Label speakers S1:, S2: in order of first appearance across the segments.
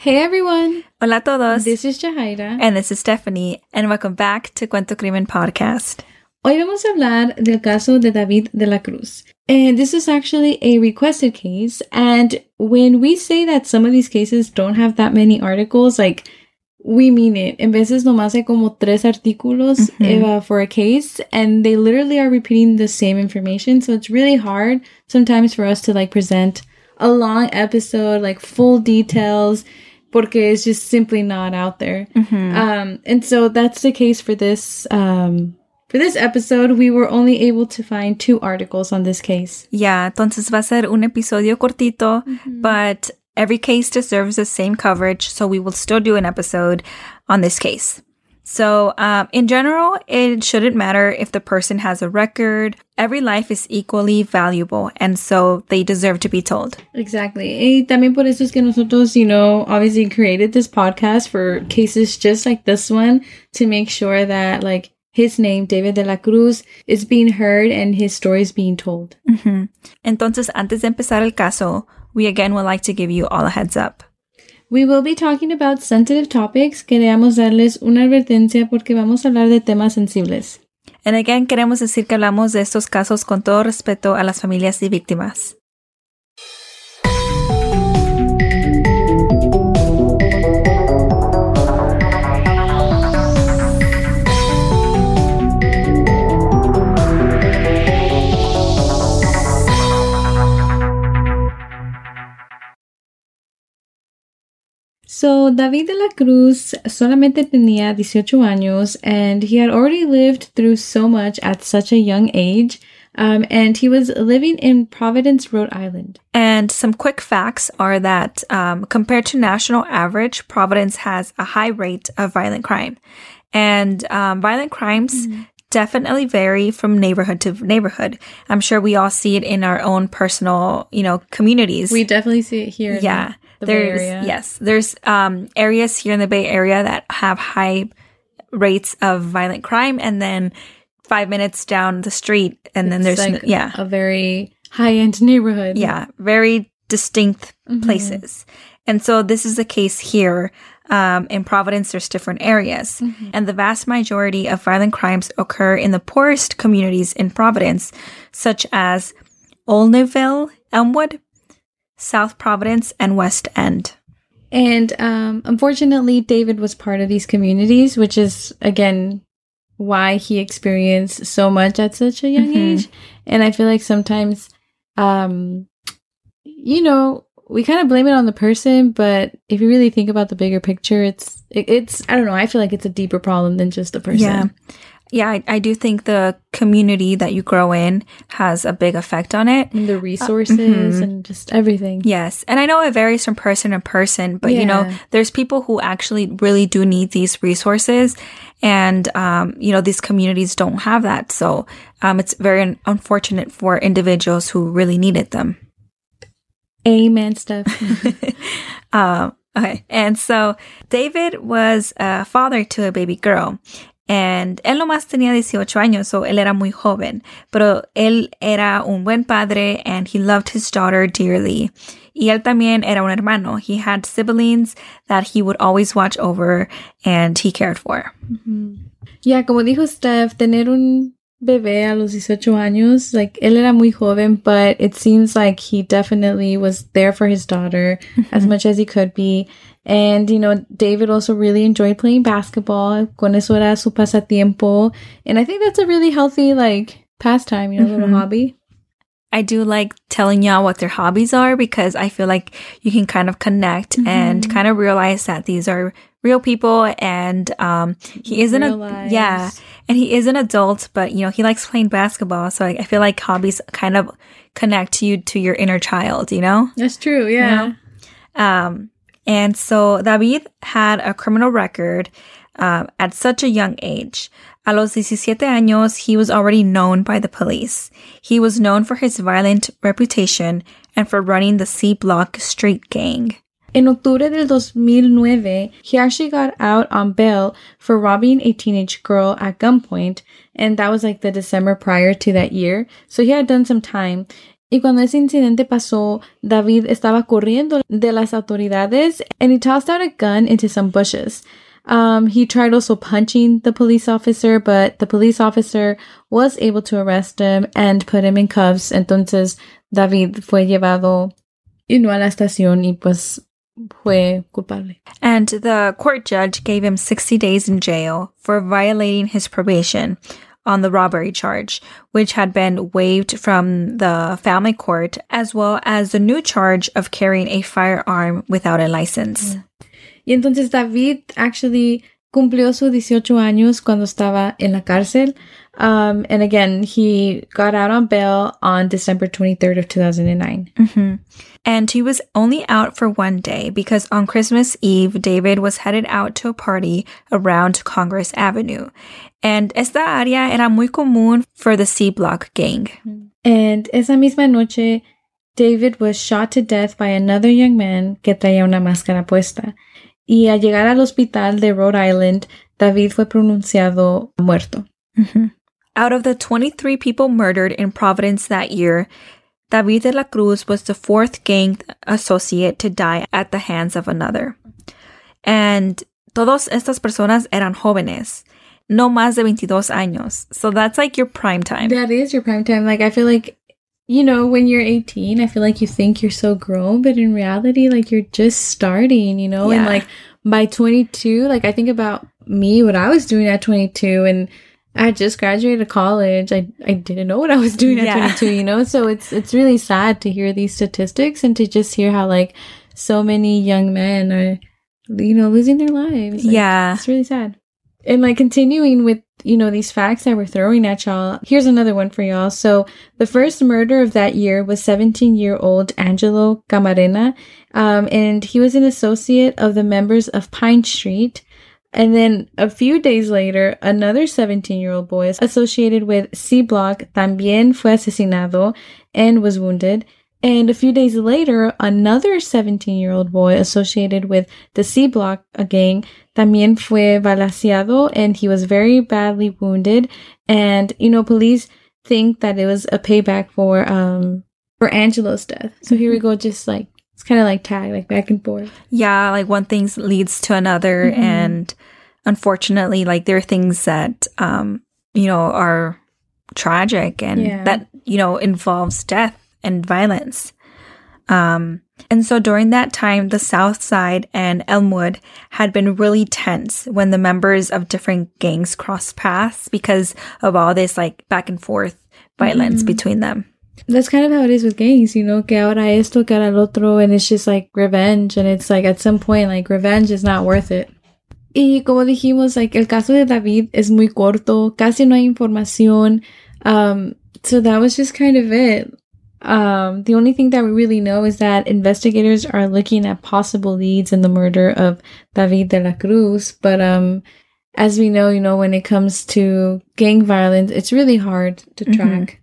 S1: Hey everyone!
S2: Hola a todos.
S1: This is Jahaira.
S2: And this is Stephanie. And welcome back to Cuento Crimen Podcast.
S1: Hoy vamos a hablar del caso de David de la Cruz. And this is actually a requested case. And when we say that some of these cases don't have that many articles, like, we mean it. En veces nomás hay como tres artículos
S2: Mhm.
S1: uh, for a case, and they literally are repeating the same information. So it's really hard sometimes for us to like present a long episode, like full details, porque it's just simply not out there.
S2: Mhm.
S1: Um, and so that's the case for this um for this episode. We were only able to find two articles on this case.
S2: yeah, entonces va a ser un episodio cortito, but every case deserves the same coverage, so we will still do an episode on this case. So, um, in general, it shouldn't matter if the person has a record. Every life is equally valuable, and so they deserve to be told.
S1: Exactly. Y también por eso es que nosotros, you know, obviously created this podcast for cases just like this one to make sure that like his name, David de la Cruz, is being heard and his story is being told.
S2: Mm -hmm. Entonces, antes de empezar el caso, we again would like to give you all a heads up.
S1: We will be talking about sensitive topics. Queríamos darles una advertencia porque vamos a hablar de temas sensibles.
S2: And again, queremos decir que hablamos de estos casos con todo respeto a las familias y víctimas.
S1: So, David de la Cruz solamente tenía 18 años and he had already lived through so much at such a young age. Um, and he was living in Providence, Rhode Island.
S2: And some quick facts are that um, compared to national average, Providence has a high rate of violent crime. And um, violent crimes definitely vary from neighborhood to neighborhood. I'm sure we all see it in our own personal, you know, communities.
S1: We definitely see it here. in
S2: yeah
S1: the
S2: there's yes there's um areas here in the bay area that have high rates of violent crime and then five minutes down the street and then there's
S1: like
S2: yeah
S1: a very high end neighborhood.
S2: yeah very distinct
S1: Mhm.
S2: places and so this is the case here um, in providence there's different areas
S1: Mhm.
S2: and the vast majority of violent crimes occur in the poorest communities in providence such as olneyville elmwood south providence and west end
S1: And um, unfortunately, David was part of these communities, which is, again, why he experienced so much at such a young
S2: Mhm.
S1: age. And I feel like sometimes, um, you know, we kind of blame it on the person, but if you really think about the bigger picture, it's, it, it's, I don't know, I feel like it's a deeper problem than just the person.
S2: Yeah. Yeah, I, I do think the community that you grow in has a big effect on it.
S1: And the resources
S2: mhm.
S1: and just everything.
S2: Yes. And I know it varies from person to person, but you know, there's people who actually really do need these resources. And, um, you know, these communities don't have that. So, um, it's very un- unfortunate for individuals who really needed them.
S1: Amen Steph.
S2: um, okay. And so David was a father to a baby girl. And él nomás tenía 18 años, so él era muy joven. Pero él era un buen padre and he loved his daughter dearly. Y él también era un hermano. He had siblings that he would always watch over and he cared for.
S1: Ya, como dijo Steph, tener un bebé a los 18 años, like, él era muy joven, but it seems like he definitely was there for his daughter as much as he could be. And, you know, David also really enjoyed playing basketball. Con eso era su pasatiempo. And I think that's a really healthy, like, pastime, you know, little
S2: Mhm.
S1: hobby.
S2: I do like telling y'all what their hobbies are because I feel like you can kind of connect and
S1: Mhm.
S2: kind of realize that these are real people and um he isn't a
S1: lives.
S2: yeah and he is an adult but you know he likes playing basketball so I, I feel like hobbies kind of connect you to your inner child you know
S1: That's true, yeah.
S2: um, and so David had a criminal record um, at such a young age. A los 17 años, he was already known by the police. He was known for his violent reputation and for running the C Block street gang.
S1: In octubre del 2009, he actually got out on bail for robbing a teenage girl at gunpoint, and that was like the December prior to that year. So he had done some time. Y cuando ese incidente pasó, David estaba corriendo de las autoridades and he tossed out a gun into some bushes. Um, he tried also punching the police officer, but the police officer was able to arrest him and put him in cuffs. Entonces, David fue llevado you know, a la estación y pues fue culpable.
S2: And the court judge gave him 60 days in jail for violating his probation on the robbery charge, which had been waived from the family court, as well as the new charge of carrying a firearm without a license.
S1: Yeah. Y entonces David actually cumplió sus 18 años cuando estaba en la cárcel. Um, and again, he got out on bail on December 23rd of 2009.
S2: Mm-hmm. And he was only out for one day because on Christmas Eve, David was headed out to a party around Congress Avenue. And esta área era muy común for the C Block gang.
S1: And esa misma noche, David was shot to death by another young man que traía una máscara puesta. Y al llegar al hospital de Rhode Island, David fue pronunciado muerto.
S2: Mm-hmm. Out of the 23 people murdered in Providence that year, David de la Cruz was the fourth gang associate to die at the hands of another. And todas estas personas eran jóvenes, no más de 22 años. So that's like your prime time.
S1: That is your prime time. Like, I feel like, you know, when you're 18, I feel like you think you're so grown, but in reality, like, you're just starting, you know?
S2: Yeah.
S1: And like, by 22, like, I think about me, what I was doing at 22, and I just graduated college. I, I didn't know what I was doing at
S2: Yeah.
S1: 22, you know? So it's, it's really sad to hear these statistics and to just hear how, like, so many young men are, you know, losing their lives. Like,
S2: Yeah.
S1: It's really sad. And like continuing with, you know, these facts that we're throwing at y'all, here's another one for y'all. So the first murder of that year was 17 year old Angelo Camarena. Um, and he was an associate of the members of Pine Street. And then a few days later, another 17 year old boy associated with C Block también fue asesinado and was wounded. And a few days later, another 17 year old boy associated with the C Block gang también fue balaseado and he was very badly wounded. And, you know, police think that it was a payback for, um, for Angelo's death. So here we go, just like, it's kind of like tag, like back and forth.
S2: Yeah, like one thing leads to another.
S1: Mhm.
S2: And unfortunately, like there are things that, um, you know, are tragic and
S1: Yeah.
S2: that, you know, involves death and violence. Um, and so during that time, the South Side and Elmwood had been really tense when the members of different gangs crossed paths because of all this like back and forth violence
S1: Mhm.
S2: between them.
S1: That's kind of how it is with gangs, you know, que ahora esto, que ahora el otro, and it's just like revenge. And it's like at some point, like revenge is not worth it. Y como dijimos, like el caso de David es muy corto, casi no hay información. Um, so that was just kind of it. Um, the only thing that we really know is that investigators are looking at possible leads in the murder of David de la Cruz. But um, as we know, you know, when it comes to gang violence, it's really hard to
S2: Mhm.
S1: track.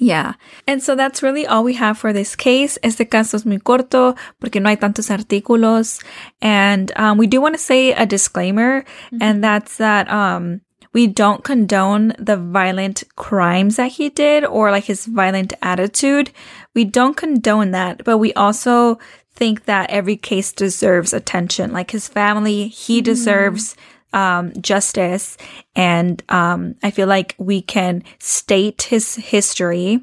S2: Yeah. And so that's really all we have for this case. Este caso es muy corto porque no hay tantos artículos. And um, we do want to say a disclaimer, and that's that um, we don't condone the violent crimes that he did or like his violent attitude. We don't condone that, but we also think that every case deserves attention. Like his family, he deserves um, justice. And um, I feel like we can state his history,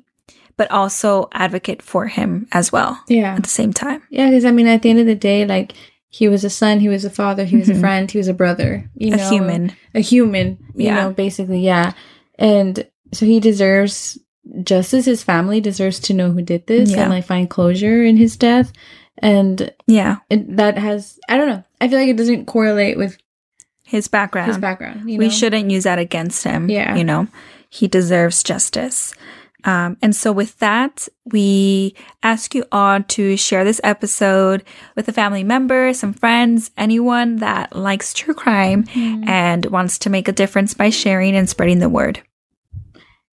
S2: but also advocate for him as well
S1: Yeah.
S2: at the same time.
S1: Yeah, because I mean, at the end of the day, like he was a son, he was a father, he was
S2: Mhm.
S1: a friend, he was a brother. You
S2: a
S1: know,
S2: human.
S1: a human. You
S2: Yeah.
S1: know, basically, yeah. And so he deserves justice. His family deserves to know who did this
S2: Yeah.
S1: and like find closure in his death. And
S2: Yeah.
S1: it, that has, I don't know. I feel like it doesn't correlate with
S2: His background.
S1: his background. You
S2: we shouldn't use that against him.
S1: Yeah.
S2: You know, he deserves justice. Um, and so with that, we ask you all to share this episode with a family member, some friends, anyone that likes true crime
S1: Mm-hmm.
S2: and wants to make a difference by sharing and spreading the word.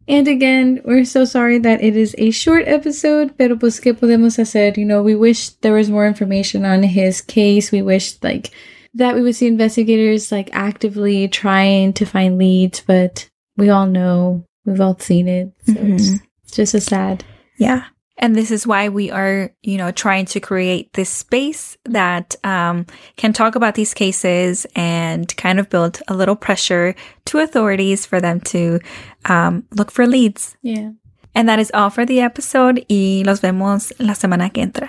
S1: And again, we're so sorry that it is a short episode, pero pues qué podemos hacer? You know, we wish there was more information on his case. We wish like that we would see investigators like actively trying to find leads, but we all know we've all seen it. So it's,
S2: Mhm.
S1: it's just a sad.
S2: Yeah. And this is why we are, you know, trying to create this space that um, can talk about these cases and kind of build a little pressure to authorities for them to um, look for leads.
S1: Yeah.
S2: And that is all for the episode y los vemos la semana que entra.